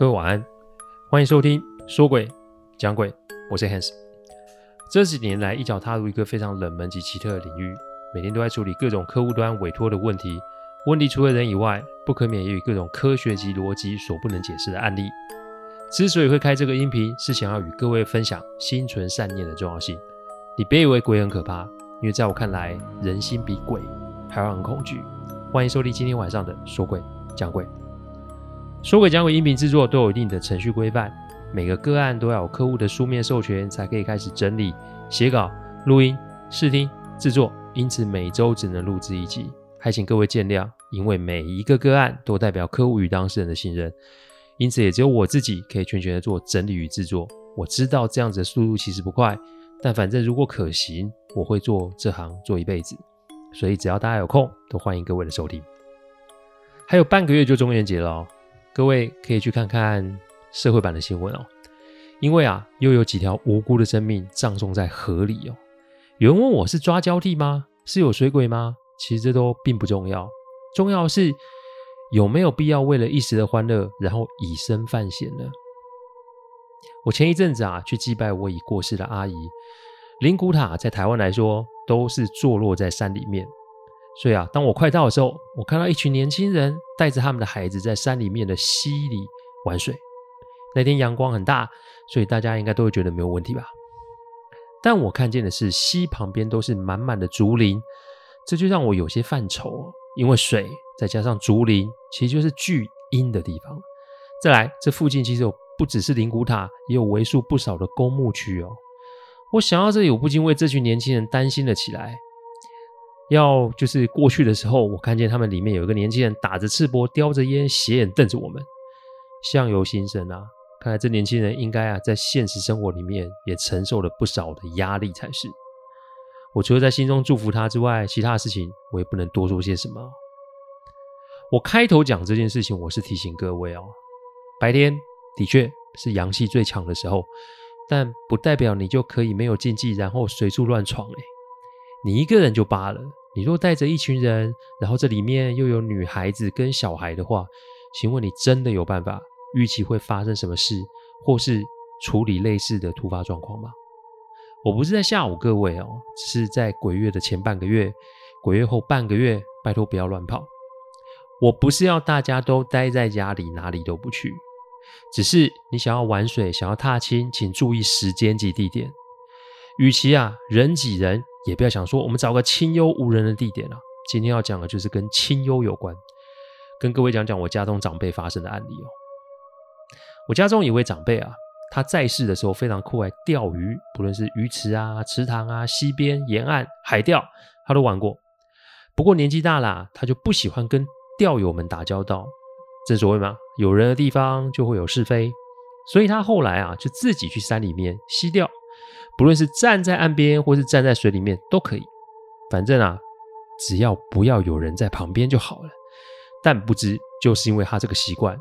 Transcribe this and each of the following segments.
各位晚安，欢迎收听说鬼讲鬼，我是 Hans。这几年来，一脚踏入一个非常冷门及奇特的领域，每天都在处理各种客户端委托的问题。问题除了人以外，不可免也有各种科学及逻辑所不能解释的案例。之所以会开这个音频，是想要与各位分享心存善念的重要性。你别以为鬼很可怕，因为在我看来，人心比鬼还要很恐惧。欢迎收听今天晚上的说鬼讲鬼。说鬼讲鬼音频制作都有一定的程序规范，每个个案都要有客户的书面授权才可以开始整理、写稿、录音、试听、制作，因此每周只能录制一集，还请各位见谅。因为每一个个案都代表客户与当事人的信任，因此也只有我自己可以全权的做整理与制作。我知道这样子的速度其实不快，但反正如果可行，我会做这行做一辈子。所以只要大家有空，都欢迎各位的收听。还有半个月就中元节了哦。各位可以去看看社会版的新闻哦，因为啊，又有几条无辜的生命葬送在河里哦。有人问我是抓交替吗？是有水鬼吗？其实这都并不重要，重要的是有没有必要为了一时的欢乐，然后以身犯险呢？我前一阵子啊去祭拜我已过世的阿姨，灵骨塔在台湾来说都是坐落在山里面。所以啊，当我快到的时候，我看到一群年轻人带着他们的孩子在山里面的溪里玩水。那天阳光很大，所以大家应该都会觉得没有问题吧？但我看见的是溪旁边都是满满的竹林，这就让我有些犯愁，因为水再加上竹林，其实就是聚阴的地方。再来，这附近其实有不只是灵骨塔，也有为数不少的公墓区哦。我想到这里，我不禁为这群年轻人担心了起来。要就是过去的时候，我看见他们里面有一个年轻人打着赤膊，叼着烟，斜眼瞪着我们，相由心生啊！看来这年轻人应该啊，在现实生活里面也承受了不少的压力才是。我除了在心中祝福他之外，其他的事情我也不能多说些什么。我开头讲这件事情，我是提醒各位哦，白天的确是阳气最强的时候，但不代表你就可以没有禁忌，然后随处乱闯诶。你一个人就罢了。你若带着一群人，然后这里面又有女孩子跟小孩的话，请问你真的有办法预期会发生什么事，或是处理类似的突发状况吗？我不是在吓唬各位哦，只是在鬼月的前半个月，鬼月后半个月，拜托不要乱跑。我不是要大家都待在家里，哪里都不去，只是你想要玩水，想要踏青，请注意时间及地点。与其啊人挤人。也不要想说，我们找个清幽无人的地点啊。今天要讲的就是跟清幽有关，跟各位讲讲我家中长辈发生的案例哦。我家中有一位长辈啊，他在世的时候非常酷爱钓鱼，不论是鱼池啊、池塘啊、溪边、沿岸、海钓，他都玩过。不过年纪大了，他就不喜欢跟钓友们打交道。正所谓嘛，有人的地方就会有是非，所以他后来啊，就自己去山里面溪钓。不论是站在岸边，或是站在水里面都可以，反正啊，只要不要有人在旁边就好了。但不知就是因为他这个习惯，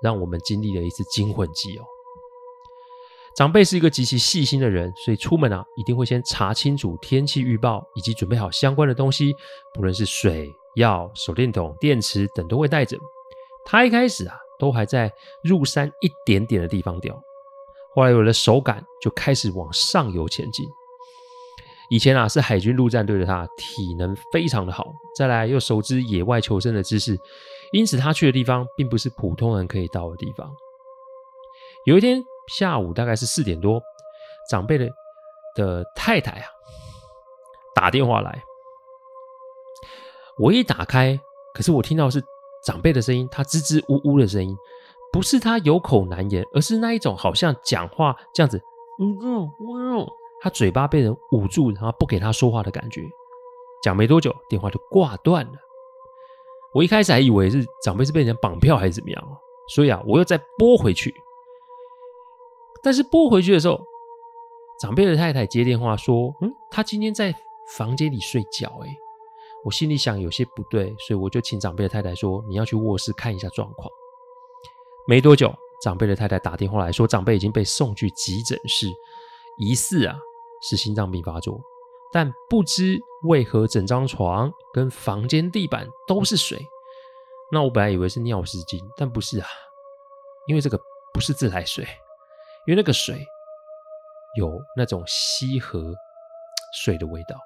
让我们经历了一次惊魂记哦。长辈是一个极其细心的人，所以出门啊，一定会先查清楚天气预报，以及准备好相关的东西，不论是水、药、手电筒、电池等都会带着。他一开始啊，都还在入山一点点的地方钓。后来有了手感，就开始往上游前进。以前啊，是海军陆战队的他，体能非常的好，再来又熟知野外求生的知识，因此他去的地方并不是普通人可以到的地方。有一天下午大概是四点多，长辈的的太太啊打电话来，我一打开，可是我听到是长辈的声音，他支支吾吾的声音。不是他有口难言，而是那一种好像讲话这样子，嗯嗯嗯，他嘴巴被人捂住，然后不给他说话的感觉。讲没多久，电话就挂断了。我一开始还以为是长辈是被人绑票还是怎么样，所以啊，我又再拨回去。但是拨回去的时候，长辈的太太接电话说：“嗯，他今天在房间里睡觉。”哎，我心里想有些不对，所以我就请长辈的太太说：“你要去卧室看一下状况。”没多久，长辈的太太打电话来说，长辈已经被送去急诊室，疑似啊是心脏病发作，但不知为何整张床跟房间地板都是水。那我本来以为是尿失禁，但不是啊，因为这个不是自来水，因为那个水有那种溪河水的味道。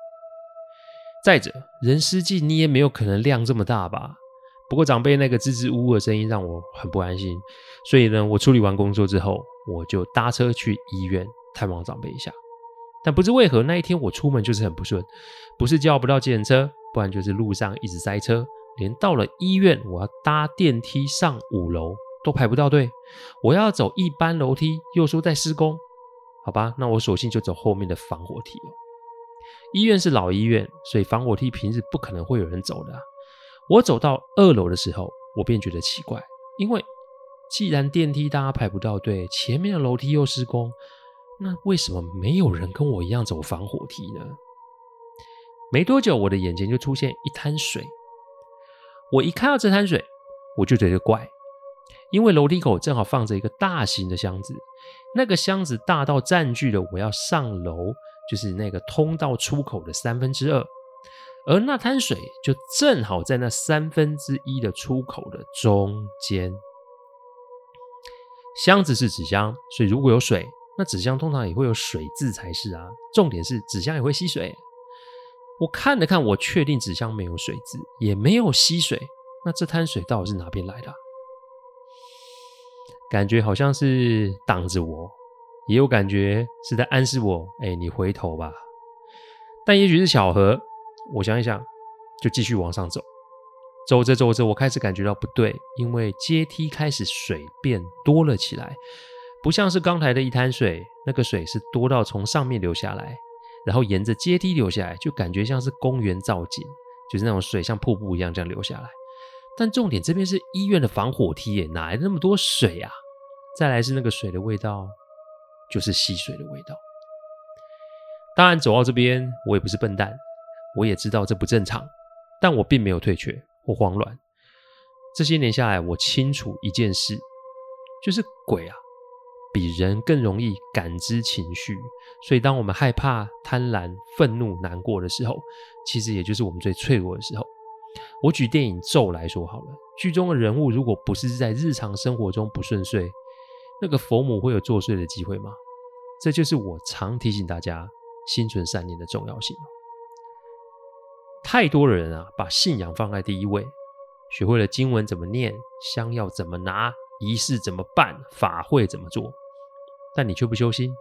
再者，人湿季你也没有可能量这么大吧？不过长辈那个支支吾吾的声音让我很不安心，所以呢，我处理完工作之后，我就搭车去医院探望长辈一下。但不知为何那一天我出门就是很不顺，不是叫不到计程车，不然就是路上一直塞车，连到了医院我要搭电梯上五楼都排不到队，我要走一般楼梯又说在施工，好吧，那我索性就走后面的防火梯哦。医院是老医院，所以防火梯平日不可能会有人走的。我走到二楼的时候，我便觉得奇怪，因为既然电梯大家排不到队，前面的楼梯又施工，那为什么没有人跟我一样走防火梯呢？没多久，我的眼前就出现一滩水。我一看到这滩水，我就觉得怪，因为楼梯口正好放着一个大型的箱子，那个箱子大到占据了我要上楼，就是那个通道出口的三分之二。而那滩水就正好在那三分之一的出口的中间。箱子是纸箱，所以如果有水，那纸箱通常也会有水渍才是啊。重点是纸箱也会吸水。我看了看，我确定纸箱没有水渍，也没有吸水。那这滩水到底是哪边来的？感觉好像是挡着我，也有感觉是在暗示我：哎，你回头吧。但也许是巧合。我想一想，就继续往上走。走着走着，我开始感觉到不对，因为阶梯开始水变多了起来，不像是刚才的一滩水，那个水是多到从上面流下来，然后沿着阶梯流下来，就感觉像是公园造景，就是那种水像瀑布一样这样流下来。但重点，这边是医院的防火梯耶，哪来那么多水啊？再来是那个水的味道，就是溪水的味道。当然，走到这边，我也不是笨蛋。我也知道这不正常，但我并没有退却或慌乱。这些年下来，我清楚一件事，就是鬼啊，比人更容易感知情绪。所以，当我们害怕、贪婪、愤怒、难过的时候，其实也就是我们最脆弱的时候。我举电影《咒》来说好了，剧中的人物如果不是在日常生活中不顺遂，那个佛母会有作祟的机会吗？这就是我常提醒大家心存善念的重要性。太多的人啊，把信仰放在第一位，学会了经文怎么念，香要怎么拿，仪式怎么办，法会怎么做，但你却不修心，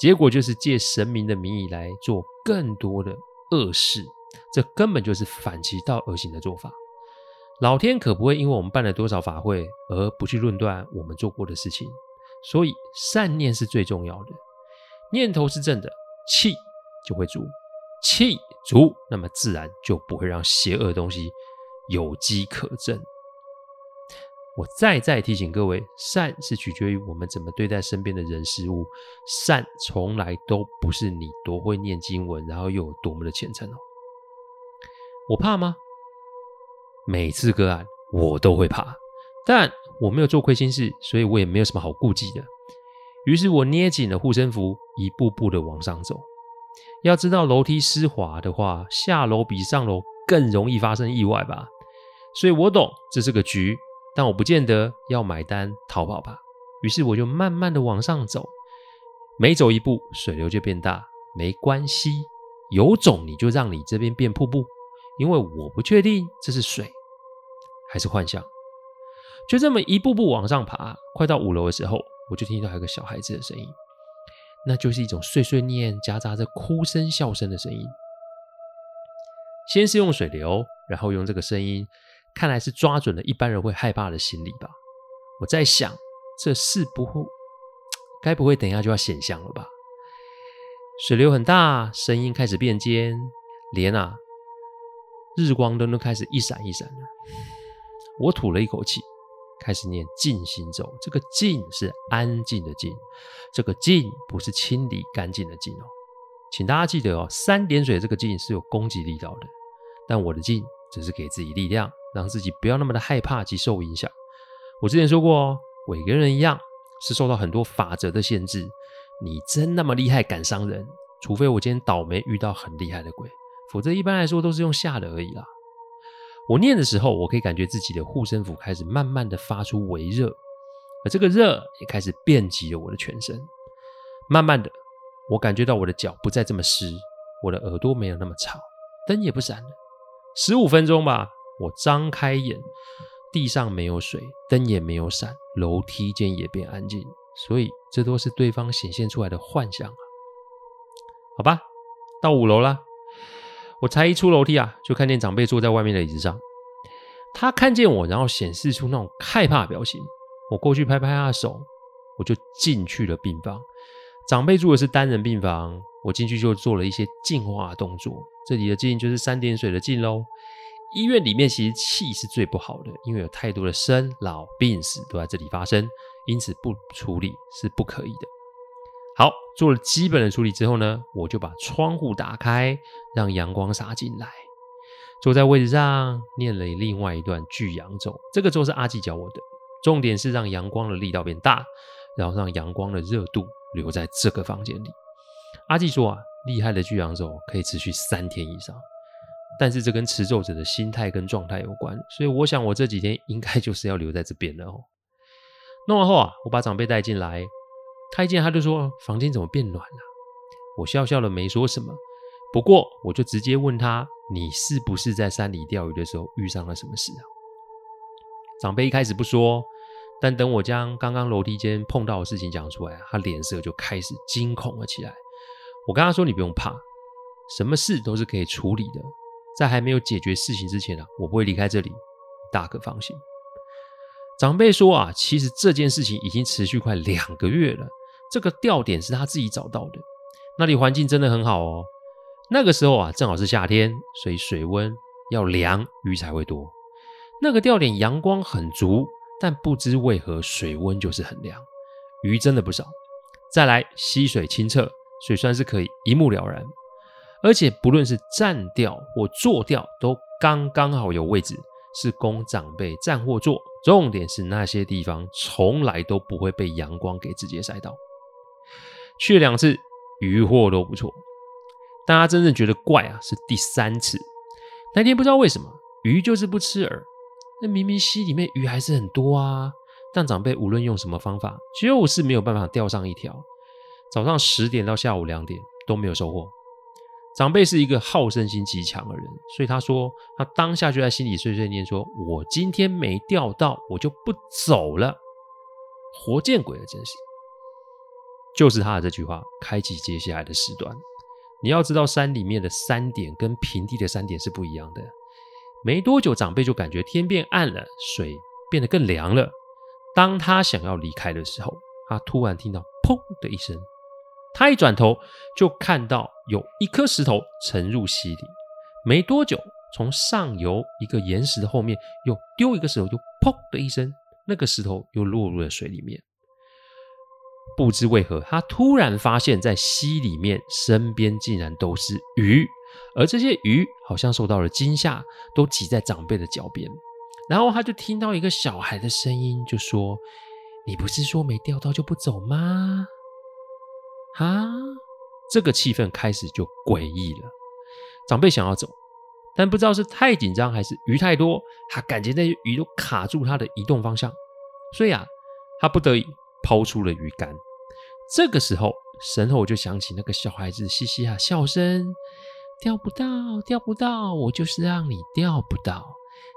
结果就是借神明的名义来做更多的恶事，这根本就是反其道而行的做法。老天可不会因为我们办了多少法会而不去论断我们做过的事情，所以善念是最重要的，念头是正的，气就会足。气足，那么自然就不会让邪恶的东西有机可乘。我再再提醒各位，善是取决于我们怎么对待身边的人事物，善从来都不是你多会念经文，然后又有多么的虔诚哦。我怕吗？每次个案我都会怕，但我没有做亏心事，所以我也没有什么好顾忌的。于是我捏紧了护身符，一步步的往上走。要知道楼梯湿滑的话，下楼比上楼更容易发生意外吧？所以我懂这是个局，但我不见得要买单逃跑吧。于是我就慢慢的往上走，每走一步水流就变大，没关系，有种你就让你这边变瀑布，因为我不确定这是水还是幻象。就这么一步步往上爬，快到五楼的时候，我就听到有个小孩子的声音。那就是一种碎碎念夹杂着哭声、笑声的声音。先是用水流，然后用这个声音，看来是抓准了一般人会害怕的心理吧。我在想，这是不会，该不会等一下就要显像了吧？水流很大，声音开始变尖，连啊，日光灯都开始一闪一闪的。我吐了一口气。开始念静心咒，这个静是安静的静，这个静不是清理干净的净哦，请大家记得哦，三点水这个静是有攻击力道的，但我的静只是给自己力量，让自己不要那么的害怕及受影响。我之前说过哦，鬼跟人一样，是受到很多法则的限制。你真那么厉害敢伤人？除非我今天倒霉遇到很厉害的鬼，否则一般来说都是用吓的而已啦。我念的时候，我可以感觉自己的护身符开始慢慢的发出微热，而这个热也开始遍及了我的全身。慢慢的，我感觉到我的脚不再这么湿，我的耳朵没有那么吵，灯也不闪了。十五分钟吧，我张开眼，地上没有水，灯也没有闪，楼梯间也变安静。所以，这都是对方显现出来的幻象啊。好吧，到五楼了。我才一出楼梯啊，就看见长辈坐在外面的椅子上。他看见我，然后显示出那种害怕表情。我过去拍拍他的手，我就进去了病房。长辈住的是单人病房，我进去就做了一些净化动作。这里的净就是三点水的净喽。医院里面其实气是最不好的，因为有太多的生老病死都在这里发生，因此不处理是不可以的。好，做了基本的处理之后呢，我就把窗户打开，让阳光洒进来。坐在位置上，念了另外一段巨阳咒。这个咒是阿纪教我的，重点是让阳光的力道变大，然后让阳光的热度留在这个房间里。阿纪说啊，厉害的巨阳咒可以持续三天以上，但是这跟持咒者的心态跟状态有关，所以我想我这几天应该就是要留在这边了哦。弄完后啊，我把长辈带进来。他一见他就说：“房间怎么变暖了？”我笑笑的没说什么。不过我就直接问他：“你是不是在山里钓鱼的时候遇上了什么事啊？”长辈一开始不说，但等我将刚刚楼梯间碰到的事情讲出来，他脸色就开始惊恐了起来。我跟他说：“你不用怕，什么事都是可以处理的。在还没有解决事情之前啊，我不会离开这里，大可放心。”长辈说：“啊，其实这件事情已经持续快两个月了。”这个钓点是他自己找到的，那里环境真的很好哦。那个时候啊，正好是夏天，所以水温要凉，鱼才会多。那个钓点阳光很足，但不知为何水温就是很凉，鱼真的不少。再来溪水清澈，水算是可以一目了然，而且不论是站钓或坐钓，都刚刚好有位置，是供长辈站或坐。重点是那些地方从来都不会被阳光给直接晒到。去了两次，鱼货都不错。大家真正觉得怪啊，是第三次。那天不知道为什么，鱼就是不吃饵。那明明溪里面鱼还是很多啊，但长辈无论用什么方法，就是没有办法钓上一条。早上十点到下午两点都没有收获。长辈是一个好胜心极强的人，所以他说他当下就在心里碎碎念说：“我今天没钓到，我就不走了。”活见鬼了，真是。就是他的这句话，开启接下来的时段。你要知道，山里面的山点跟平地的山点是不一样的。没多久，长辈就感觉天变暗了，水变得更凉了。当他想要离开的时候，他突然听到“砰”的一声。他一转头，就看到有一颗石头沉入溪里。没多久，从上游一个岩石的后面又丢一个石头，就“砰”的一声，那个石头又落入了水里面。不知为何，他突然发现，在溪里面，身边竟然都是鱼，而这些鱼好像受到了惊吓，都挤在长辈的脚边。然后他就听到一个小孩的声音，就说：“你不是说没钓到就不走吗？”啊，这个气氛开始就诡异了。长辈想要走，但不知道是太紧张还是鱼太多，他感觉那些鱼都卡住他的移动方向，所以啊，他不得已。抛出了鱼竿，这个时候身后就响起那个小孩子嘻嘻哈笑声：“钓不到，钓不到，我就是让你钓不到，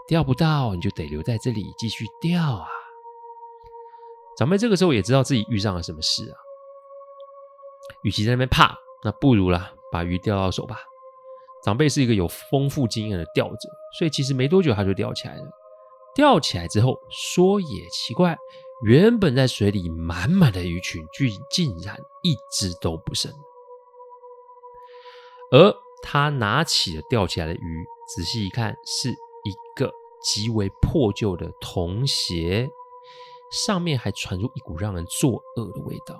钓不到你就得留在这里继续钓啊！”长辈这个时候也知道自己遇上了什么事啊，与其在那边怕，那不如啦，把鱼钓到手吧。长辈是一个有丰富经验的钓者，所以其实没多久他就钓起来了。钓起来之后，说也奇怪。原本在水里满满的鱼群，竟竟然一只都不剩。而他拿起了钓起来的鱼，仔细一看，是一个极为破旧的铜鞋，上面还传出一股让人作恶的味道。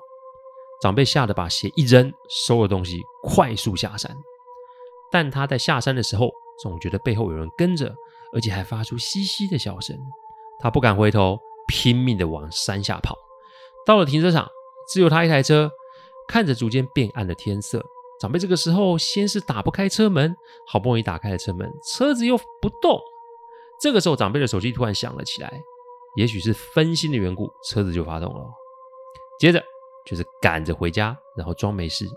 长辈吓得把鞋一扔，收了东西，快速下山。但他在下山的时候，总觉得背后有人跟着，而且还发出嘻嘻的笑声。他不敢回头。拼命的往山下跑，到了停车场，只有他一台车。看着逐渐变暗的天色，长辈这个时候先是打不开车门，好不容易打开了车门，车子又不动。这个时候，长辈的手机突然响了起来，也许是分心的缘故，车子就发动了。接着就是赶着回家，然后装没事。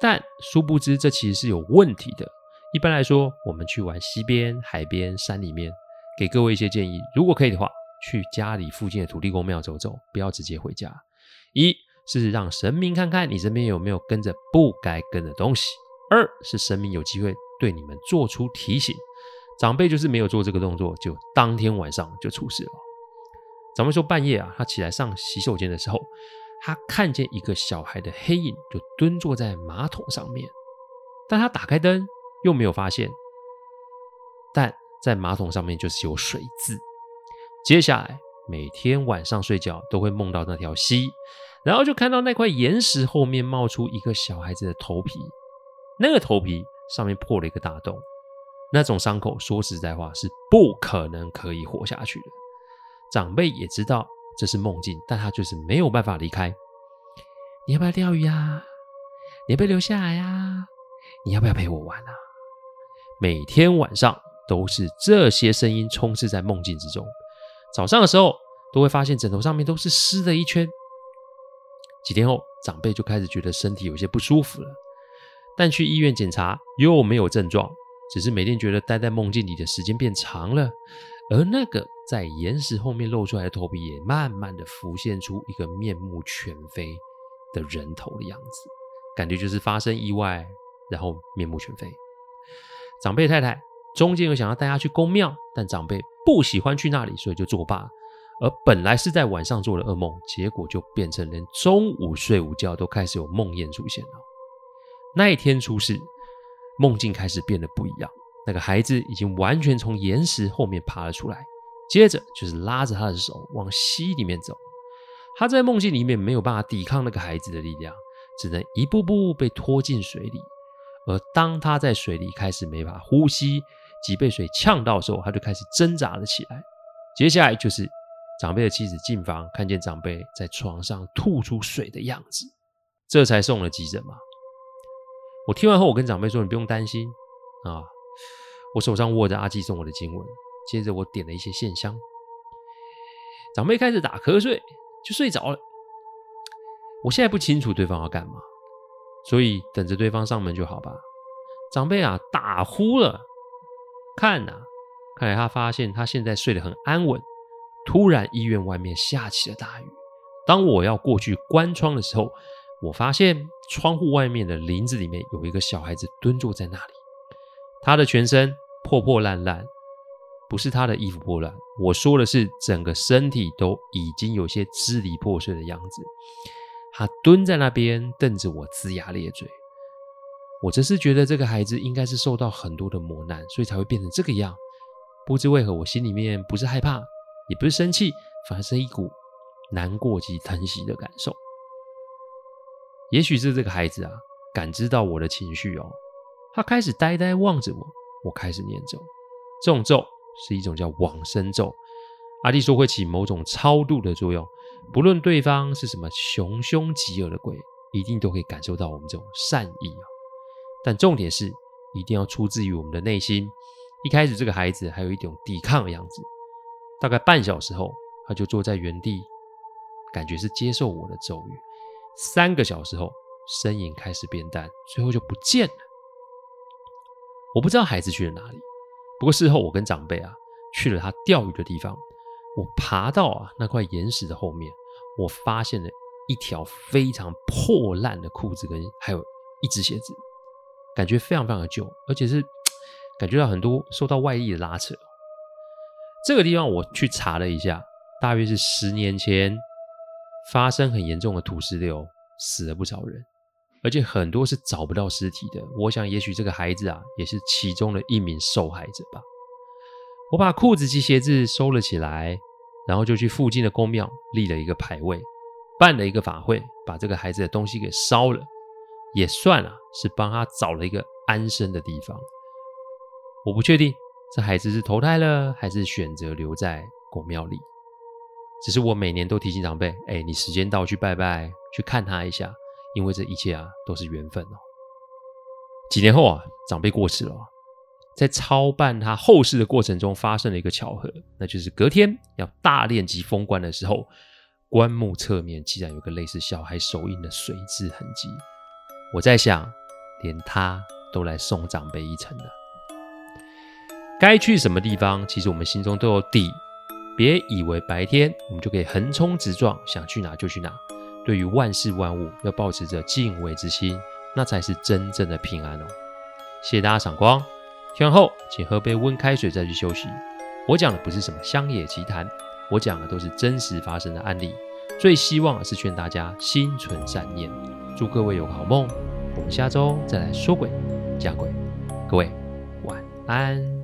但殊不知，这其实是有问题的。一般来说，我们去玩溪边、海边、山里面，给各位一些建议：如果可以的话，去家里附近的土地公庙走走，不要直接回家。一是让神明看看你身边有没有跟着不该跟的东西；二是神明有机会对你们做出提醒。长辈就是没有做这个动作，就当天晚上就出事了。长辈说，半夜啊，他起来上洗手间的时候，他看见一个小孩的黑影，就蹲坐在马桶上面。但他打开灯，又没有发现。但在马桶上面就是有水渍。接下来每天晚上睡觉都会梦到那条溪，然后就看到那块岩石后面冒出一个小孩子的头皮，那个头皮上面破了一个大洞。那种伤口，说实在话是不可能可以活下去的。长辈也知道这是梦境，但他就是没有办法离开。你要不要钓鱼啊？你要不要留下来呀？你要不要陪我玩啊？每天晚上都是这些声音充斥在梦境之中。早上的时候都会发现枕头上面都是湿的一圈。几天后，长辈就开始觉得身体有些不舒服了，但去医院检查又没有症状，只是每天觉得待在梦境里的时间变长了。而那个在岩石后面露出来的头皮，也慢慢的浮现出一个面目全非的人头的样子，感觉就是发生意外，然后面目全非。长辈太太中间有想要带他去宫庙，但长辈不喜欢去那里，所以就作罢。而本来是在晚上做的噩梦，结果就变成连中午睡午觉都开始有梦魇出现了。那一天出事，梦境开始变得不一样。那个孩子已经完全从岩石后面爬了出来，接着就是拉着他的手往溪里面走。他在梦境里面没有办法抵抗那个孩子的力量，只能一步步被拖进水里。而当他在水里开始没法呼吸，即被水呛到的时候，他就开始挣扎了起来。接下来就是长辈的妻子进房，看见长辈在床上吐出水的样子，这才送了急诊嘛。我听完后，我跟长辈说：“你不用担心啊。”我手上握着阿基送我的经文，接着我点了一些线香。长辈开始打瞌睡，就睡着了。我现在不清楚对方要干嘛，所以等着对方上门就好吧。长辈啊，打呼了。看呐，看来他发现他现在睡得很安稳。突然，医院外面下起了大雨。当我要过去关窗的时候，我发现窗户外面的林子里面有一个小孩子蹲坐在那里，他的全身。破破烂烂，不是他的衣服破烂，我说的是整个身体都已经有些支离破碎的样子。他蹲在那边瞪着我，龇牙咧嘴。我则是觉得这个孩子应该是受到很多的磨难，所以才会变成这个样。不知为何，我心里面不是害怕，也不是生气，反而是一股难过及疼惜的感受。也许是这个孩子啊，感知到我的情绪哦，他开始呆呆望着我。我开始念咒，这种咒是一种叫往生咒。阿弟说会起某种超度的作用，不论对方是什么穷凶极恶的鬼，一定都可以感受到我们这种善意啊。但重点是，一定要出自于我们的内心。一开始这个孩子还有一种抵抗的样子，大概半小时后，他就坐在原地，感觉是接受我的咒语。三个小时后，身影开始变淡，最后就不见了。我不知道孩子去了哪里，不过事后我跟长辈啊去了他钓鱼的地方，我爬到啊那块岩石的后面，我发现了一条非常破烂的裤子跟还有一只鞋子，感觉非常非常的旧，而且是感觉到很多受到外力的拉扯。这个地方我去查了一下，大约是十年前发生很严重的土石流，死了不少人。而且很多是找不到尸体的，我想也许这个孩子啊，也是其中的一名受害者吧。我把裤子及鞋子收了起来，然后就去附近的宫庙立了一个牌位，办了一个法会，把这个孩子的东西给烧了，也算啊，是帮他找了一个安身的地方。我不确定这孩子是投胎了，还是选择留在宫庙里。只是我每年都提醒长辈，哎，你时间到去拜拜，去看他一下。因为这一切啊，都是缘分哦。几年后啊，长辈过世了，在操办他后事的过程中发生了一个巧合，那就是隔天要大殓及封棺的时候，棺木侧面竟然有个类似小孩手印的水渍痕迹。我在想，连他都来送长辈一程了。该去什么地方，其实我们心中都有底。别以为白天我们就可以横冲直撞，想去哪就去哪。对于万事万物，要保持着敬畏之心，那才是真正的平安哦。谢谢大家赏光。听完后，请喝杯温开水再去休息。我讲的不是什么乡野奇谈，我讲的都是真实发生的案例。最希望是劝大家心存善念。祝各位有个好梦。我们下周再来说鬼讲鬼。各位晚安。